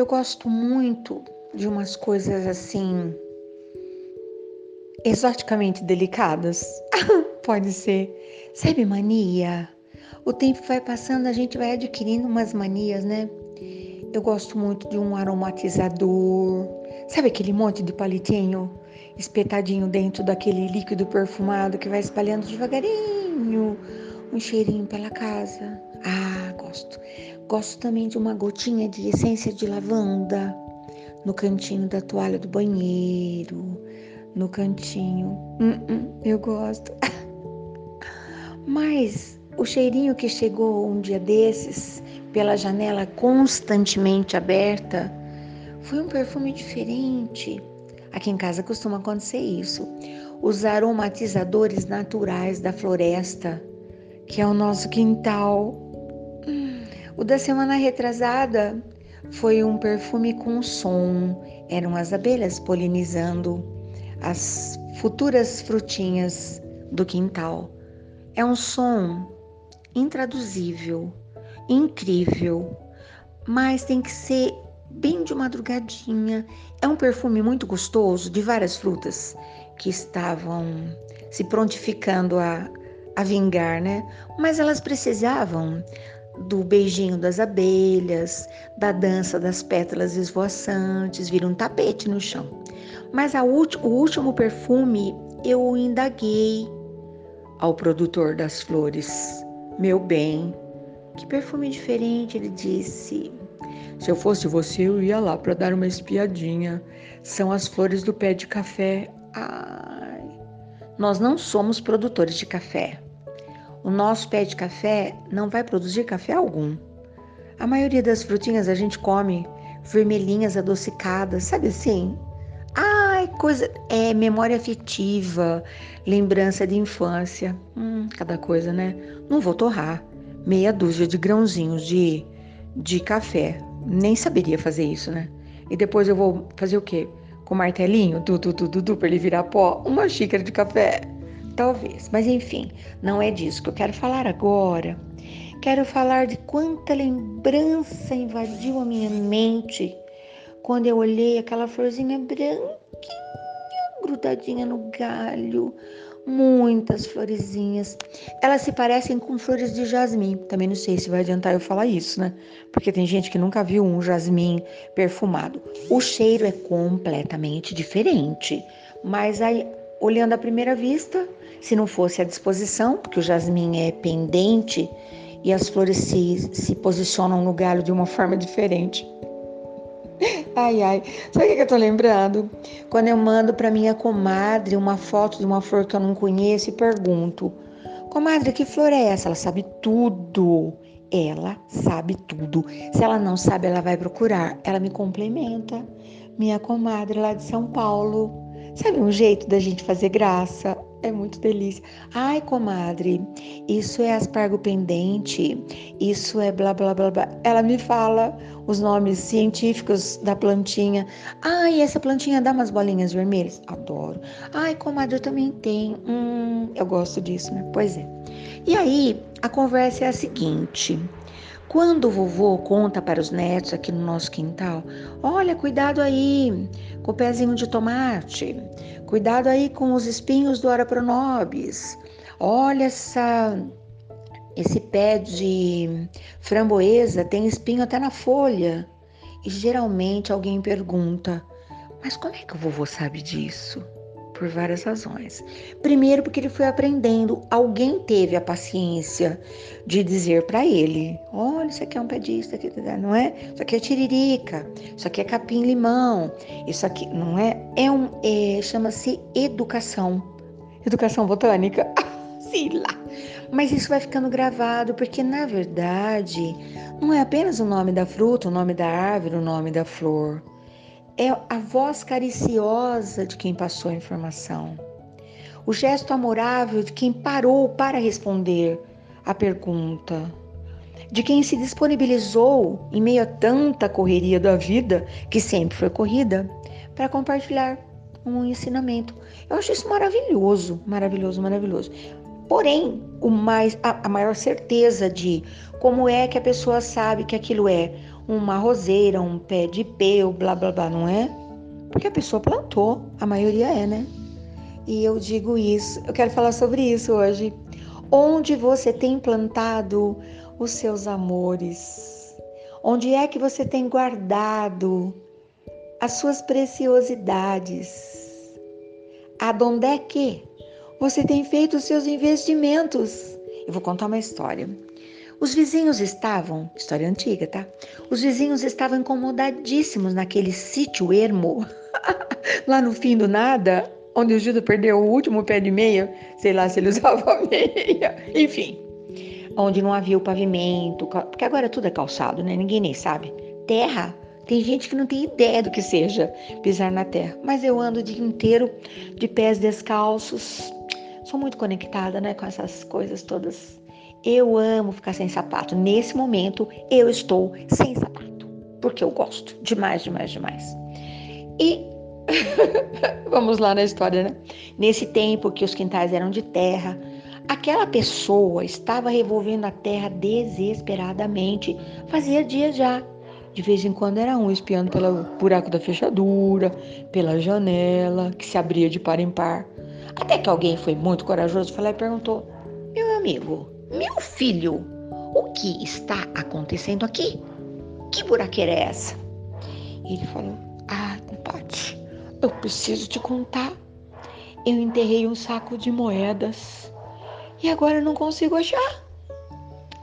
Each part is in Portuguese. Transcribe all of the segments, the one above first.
Eu gosto muito de umas coisas assim exoticamente delicadas. Pode ser. Sabe mania? O tempo vai passando, a gente vai adquirindo umas manias, né? Eu gosto muito de um aromatizador. Sabe aquele monte de palitinho espetadinho dentro daquele líquido perfumado que vai espalhando devagarinho um cheirinho pela casa? Ah, gosto. Gosto também de uma gotinha de essência de lavanda no cantinho da toalha do banheiro, no cantinho. Uh -uh, eu gosto. Mas o cheirinho que chegou um dia desses pela janela constantemente aberta foi um perfume diferente. Aqui em casa costuma acontecer isso. Os aromatizadores naturais da floresta, que é o nosso quintal. O da semana retrasada foi um perfume com som. Eram as abelhas polinizando as futuras frutinhas do quintal. É um som intraduzível, incrível, mas tem que ser bem de madrugadinha. É um perfume muito gostoso de várias frutas que estavam se prontificando a, a vingar, né? Mas elas precisavam do beijinho das abelhas, da dança das pétalas esvoaçantes, vira um tapete no chão. Mas o último perfume eu indaguei ao produtor das flores. Meu bem, que perfume diferente, ele disse. Se eu fosse você, eu ia lá para dar uma espiadinha. São as flores do pé de café. Ai, nós não somos produtores de café. O nosso pé de café não vai produzir café algum. A maioria das frutinhas a gente come vermelhinhas adocicadas, sabe assim? Ai, coisa. É memória afetiva, lembrança de infância. Hum, cada coisa, né? Não vou torrar meia dúzia de grãozinhos de, de café. Nem saberia fazer isso, né? E depois eu vou fazer o quê? Com martelinho, du, du, du, du, du, para ele virar pó? Uma xícara de café? Talvez. Mas enfim, não é disso que eu quero falar agora. Quero falar de quanta lembrança invadiu a minha mente quando eu olhei aquela florzinha branquinha grudadinha no galho, muitas florezinhas. Elas se parecem com flores de jasmim. Também não sei se vai adiantar eu falar isso, né? Porque tem gente que nunca viu um jasmim perfumado. O cheiro é completamente diferente, mas aí, olhando à primeira vista, se não fosse a disposição, porque o jasmim é pendente e as flores se, se posicionam no galho de uma forma diferente. Ai, ai. Sabe o que eu tô lembrando? Quando eu mando para minha comadre uma foto de uma flor que eu não conheço e pergunto: Comadre, que flor é essa? Ela sabe tudo. Ela sabe tudo. Se ela não sabe, ela vai procurar. Ela me complementa. Minha comadre lá de São Paulo. Sabe um jeito da gente fazer graça? É muito delícia. Ai, comadre, isso é aspargo pendente, isso é blá blá blá blá. Ela me fala os nomes científicos da plantinha. Ai, essa plantinha dá umas bolinhas vermelhas. Adoro. Ai, comadre, eu também tenho. Hum, eu gosto disso, né? Pois é. E aí, a conversa é a seguinte. Quando o vovô conta para os netos aqui no nosso quintal, olha, cuidado aí o pezinho de tomate, cuidado aí com os espinhos do Arapronobis, olha essa, esse pé de framboesa tem espinho até na folha. E geralmente alguém pergunta, mas como é que o vovô sabe disso? Por várias razões. Primeiro, porque ele foi aprendendo, alguém teve a paciência de dizer para ele: olha, isso aqui é um pé disso, aqui, não é? Isso aqui é tiririca, isso aqui é capim-limão, isso aqui, não é? É um, é, chama-se educação. Educação botânica? Sei lá. Mas isso vai ficando gravado, porque na verdade não é apenas o nome da fruta, o nome da árvore, o nome da flor é a voz cariciosa de quem passou a informação, o gesto amorável de quem parou para responder a pergunta, de quem se disponibilizou em meio a tanta correria da vida, que sempre foi corrida, para compartilhar um ensinamento. Eu acho isso maravilhoso, maravilhoso, maravilhoso. Porém, o mais, a, a maior certeza de como é que a pessoa sabe que aquilo é uma roseira, um pé de peu, blá blá blá, não é? Porque a pessoa plantou, a maioria é, né? E eu digo isso, eu quero falar sobre isso hoje. Onde você tem plantado os seus amores? Onde é que você tem guardado as suas preciosidades? Aonde é que você tem feito os seus investimentos? Eu vou contar uma história. Os vizinhos estavam, história antiga, tá? Os vizinhos estavam incomodadíssimos naquele sítio ermo, lá no fim do nada, onde o Judas perdeu o último pé de meia, sei lá se ele usava meia, enfim, onde não havia o pavimento, porque agora tudo é calçado, né? Ninguém nem sabe. Terra, tem gente que não tem ideia do que seja pisar na terra, mas eu ando o dia inteiro de pés descalços. Sou muito conectada, né, com essas coisas todas eu amo ficar sem sapato. Nesse momento, eu estou sem sapato, porque eu gosto demais, demais, demais. E vamos lá na história, né? Nesse tempo que os quintais eram de terra, aquela pessoa estava revolvendo a terra desesperadamente. Fazia dias já. De vez em quando era um espiando pelo buraco da fechadura, pela janela, que se abria de par em par. Até que alguém foi muito corajoso, foi lá e perguntou: Meu amigo, meu filho, o que está acontecendo aqui? Que buraqueira é essa? Ele falou: Ah, compadre, eu preciso te contar. Eu enterrei um saco de moedas e agora eu não consigo achar.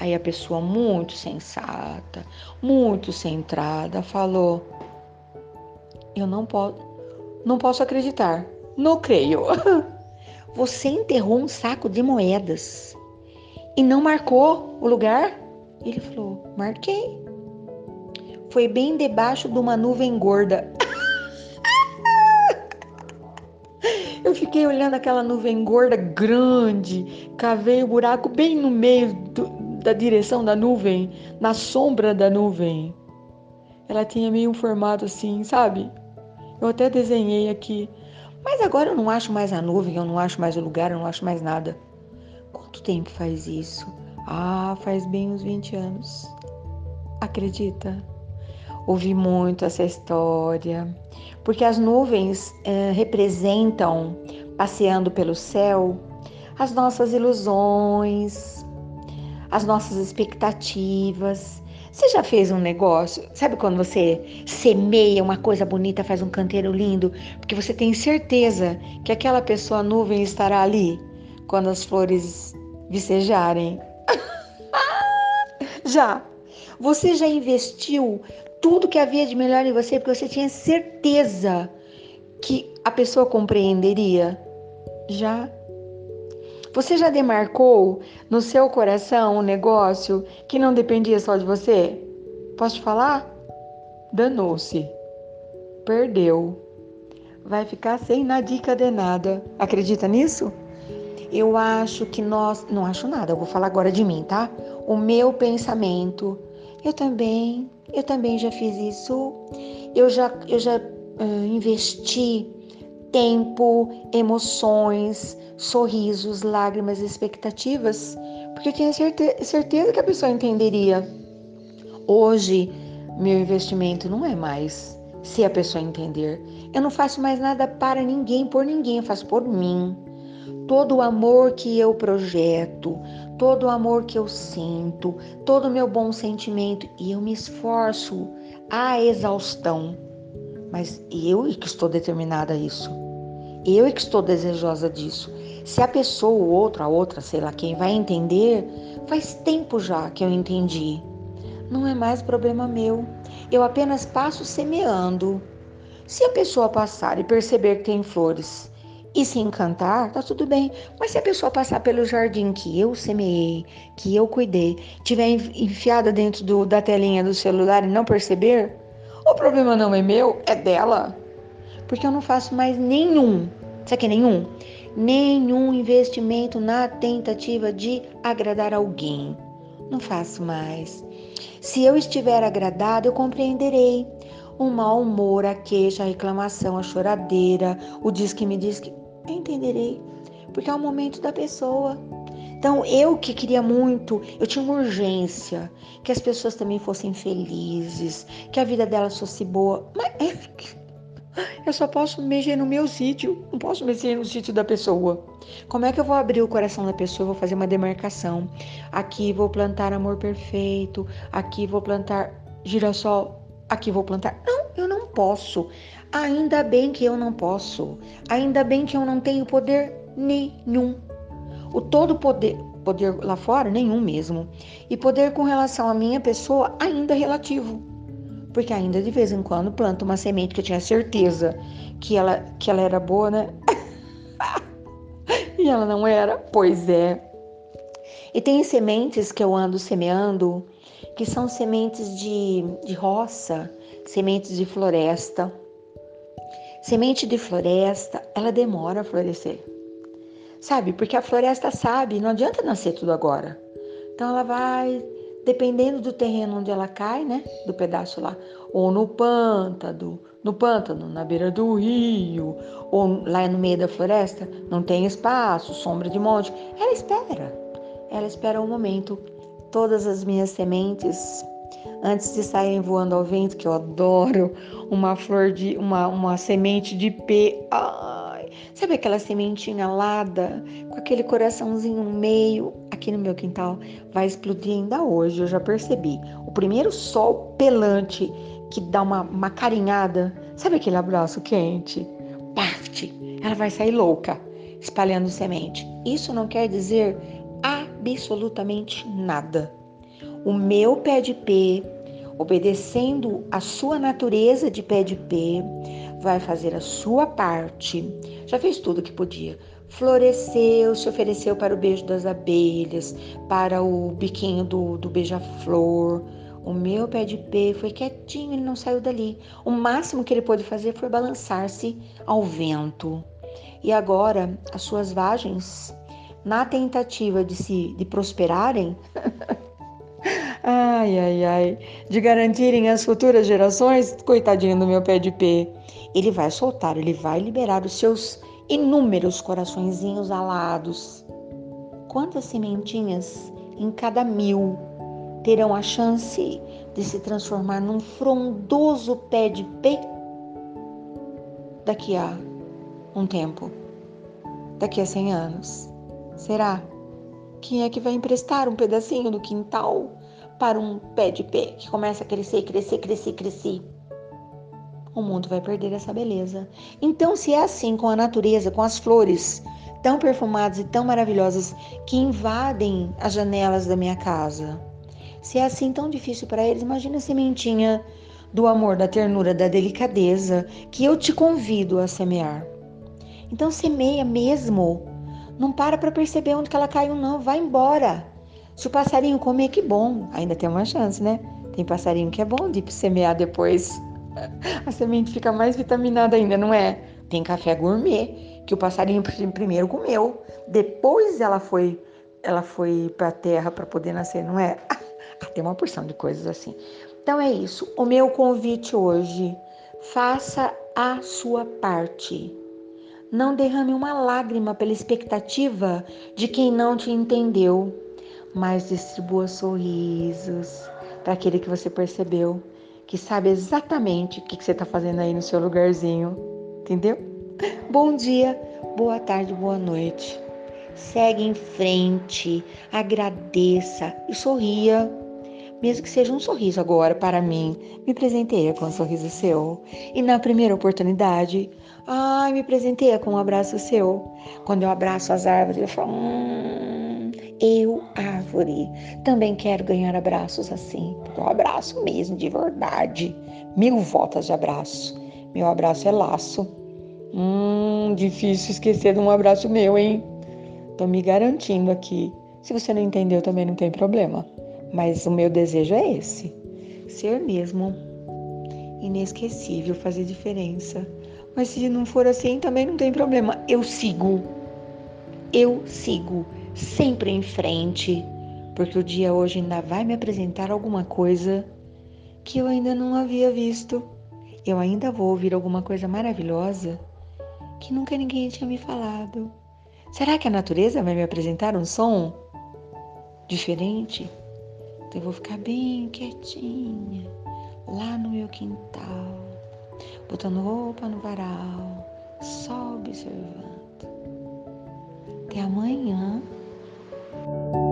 Aí a pessoa muito sensata, muito centrada, falou: Eu não posso, não posso acreditar. Não creio. Você enterrou um saco de moedas e não marcou o lugar? Ele falou: Marquei. Foi bem debaixo de uma nuvem gorda. Eu fiquei olhando aquela nuvem gorda grande, cavei o buraco bem no meio do, da direção da nuvem, na sombra da nuvem. Ela tinha meio um formato assim, sabe? Eu até desenhei aqui. Mas agora eu não acho mais a nuvem, eu não acho mais o lugar, eu não acho mais nada. Quanto tempo faz isso? Ah, faz bem uns 20 anos. Acredita? Ouvi muito essa história, porque as nuvens eh, representam, passeando pelo céu, as nossas ilusões, as nossas expectativas. Você já fez um negócio? Sabe quando você semeia uma coisa bonita, faz um canteiro lindo, porque você tem certeza que aquela pessoa nuvem estará ali? Quando as flores vicejarem. já. Você já investiu tudo que havia de melhor em você porque você tinha certeza que a pessoa compreenderia? Já. Você já demarcou no seu coração um negócio que não dependia só de você? Posso te falar? Danou-se. Perdeu. Vai ficar sem na dica de nada. Acredita nisso? Eu acho que nós. Não acho nada, eu vou falar agora de mim, tá? O meu pensamento. Eu também, eu também já fiz isso. Eu já, eu já uh, investi tempo, emoções, sorrisos, lágrimas, expectativas, porque eu tinha certe certeza que a pessoa entenderia. Hoje, meu investimento não é mais se a pessoa entender. Eu não faço mais nada para ninguém, por ninguém, eu faço por mim todo o amor que eu projeto, todo o amor que eu sinto, todo o meu bom sentimento e eu me esforço à exaustão. Mas eu é que estou determinada a isso. Eu é que estou desejosa disso. Se a pessoa ou outra, a outra, sei lá quem vai entender, faz tempo já que eu entendi. Não é mais problema meu. Eu apenas passo semeando. Se a pessoa passar e perceber que tem flores e se encantar, tá tudo bem. Mas se a pessoa passar pelo jardim que eu semeei, que eu cuidei, tiver enfiada dentro do, da telinha do celular e não perceber, o problema não é meu, é dela. Porque eu não faço mais nenhum, sabe que é nenhum? Nenhum investimento na tentativa de agradar alguém. Não faço mais. Se eu estiver agradado, eu compreenderei o mau humor, a queixa, a reclamação, a choradeira, o diz que me diz que. Entenderei, porque é o momento da pessoa. Então, eu que queria muito, eu tinha uma urgência que as pessoas também fossem felizes, que a vida delas fosse boa. Mas eu só posso mexer no meu sítio, não posso mexer no sítio da pessoa. Como é que eu vou abrir o coração da pessoa? Vou fazer uma demarcação. Aqui vou plantar amor perfeito, aqui vou plantar girassol, aqui vou plantar. Não, eu não posso. Ainda bem que eu não posso. Ainda bem que eu não tenho poder nenhum. O todo poder, poder lá fora, nenhum mesmo. E poder com relação à minha pessoa, ainda relativo. Porque ainda de vez em quando planto uma semente que eu tinha certeza que ela, que ela era boa, né? e ela não era. Pois é. E tem sementes que eu ando semeando que são sementes de, de roça, sementes de floresta. Semente de floresta, ela demora a florescer. Sabe? Porque a floresta sabe, não adianta nascer tudo agora. Então ela vai, dependendo do terreno onde ela cai, né? Do pedaço lá, ou no pântano, no pântano, na beira do rio, ou lá no meio da floresta, não tem espaço, sombra de monte. Ela espera. Ela espera o um momento. Todas as minhas sementes antes de saírem voando ao vento, que eu adoro, uma flor de uma, uma semente de pé. Ai, sabe aquela sementinha alada com aquele coraçãozinho no meio? Aqui no meu quintal vai explodir ainda hoje, eu já percebi. O primeiro sol pelante que dá uma, uma carinhada, sabe aquele abraço quente? Paft! Ela vai sair louca, espalhando semente. Isso não quer dizer absolutamente nada o meu pé de pé, obedecendo a sua natureza de pé de pé, vai fazer a sua parte. Já fez tudo que podia. Floresceu, se ofereceu para o beijo das abelhas, para o biquinho do, do beija-flor. O meu pé de pé foi quietinho, ele não saiu dali. O máximo que ele pôde fazer foi balançar-se ao vento. E agora, as suas vagens, na tentativa de se de prosperarem, Ai, ai, ai. De garantirem as futuras gerações, coitadinho do meu pé de pé. Ele vai soltar, ele vai liberar os seus inúmeros coraçõezinhos alados. Quantas sementinhas em cada mil terão a chance de se transformar num frondoso pé de pé daqui a um tempo? Daqui a 100 anos? Será? Quem é que vai emprestar um pedacinho do quintal para um pé de pé que começa a crescer, crescer, crescer, crescer? O mundo vai perder essa beleza. Então, se é assim com a natureza, com as flores tão perfumadas e tão maravilhosas que invadem as janelas da minha casa, se é assim tão difícil para eles, imagina a sementinha do amor, da ternura, da delicadeza que eu te convido a semear. Então, semeia mesmo não para para perceber onde que ela caiu, não. Vai embora. Se o passarinho comer, que bom. Ainda tem uma chance, né? Tem passarinho que é bom de semear depois. A semente fica mais vitaminada ainda, não é? Tem café gourmet que o passarinho primeiro comeu, depois ela foi ela foi para a terra para poder nascer, não é? Tem uma porção de coisas assim. Então é isso. O meu convite hoje, faça a sua parte. Não derrame uma lágrima pela expectativa de quem não te entendeu, mas distribua sorrisos para aquele que você percebeu, que sabe exatamente o que você está fazendo aí no seu lugarzinho. Entendeu? Bom dia, boa tarde, boa noite. Segue em frente, agradeça e sorria mesmo que seja um sorriso agora para mim, me presenteia com um sorriso seu. E na primeira oportunidade, ai, me presenteia com um abraço seu. Quando eu abraço as árvores, eu falo, hum, eu, árvore, também quero ganhar abraços assim. Eu abraço mesmo, de verdade. Mil voltas de abraço. Meu abraço é laço. Hum, difícil esquecer de um abraço meu, hein? Tô me garantindo aqui. Se você não entendeu, também não tem problema. Mas o meu desejo é esse: ser mesmo inesquecível, fazer diferença. Mas se não for assim, também não tem problema. Eu sigo. Eu sigo sempre em frente, porque o dia hoje ainda vai me apresentar alguma coisa que eu ainda não havia visto. Eu ainda vou ouvir alguma coisa maravilhosa que nunca ninguém tinha me falado. Será que a natureza vai me apresentar um som diferente, então eu vou ficar bem quietinha lá no meu quintal, botando roupa no varal, só observando. Até amanhã you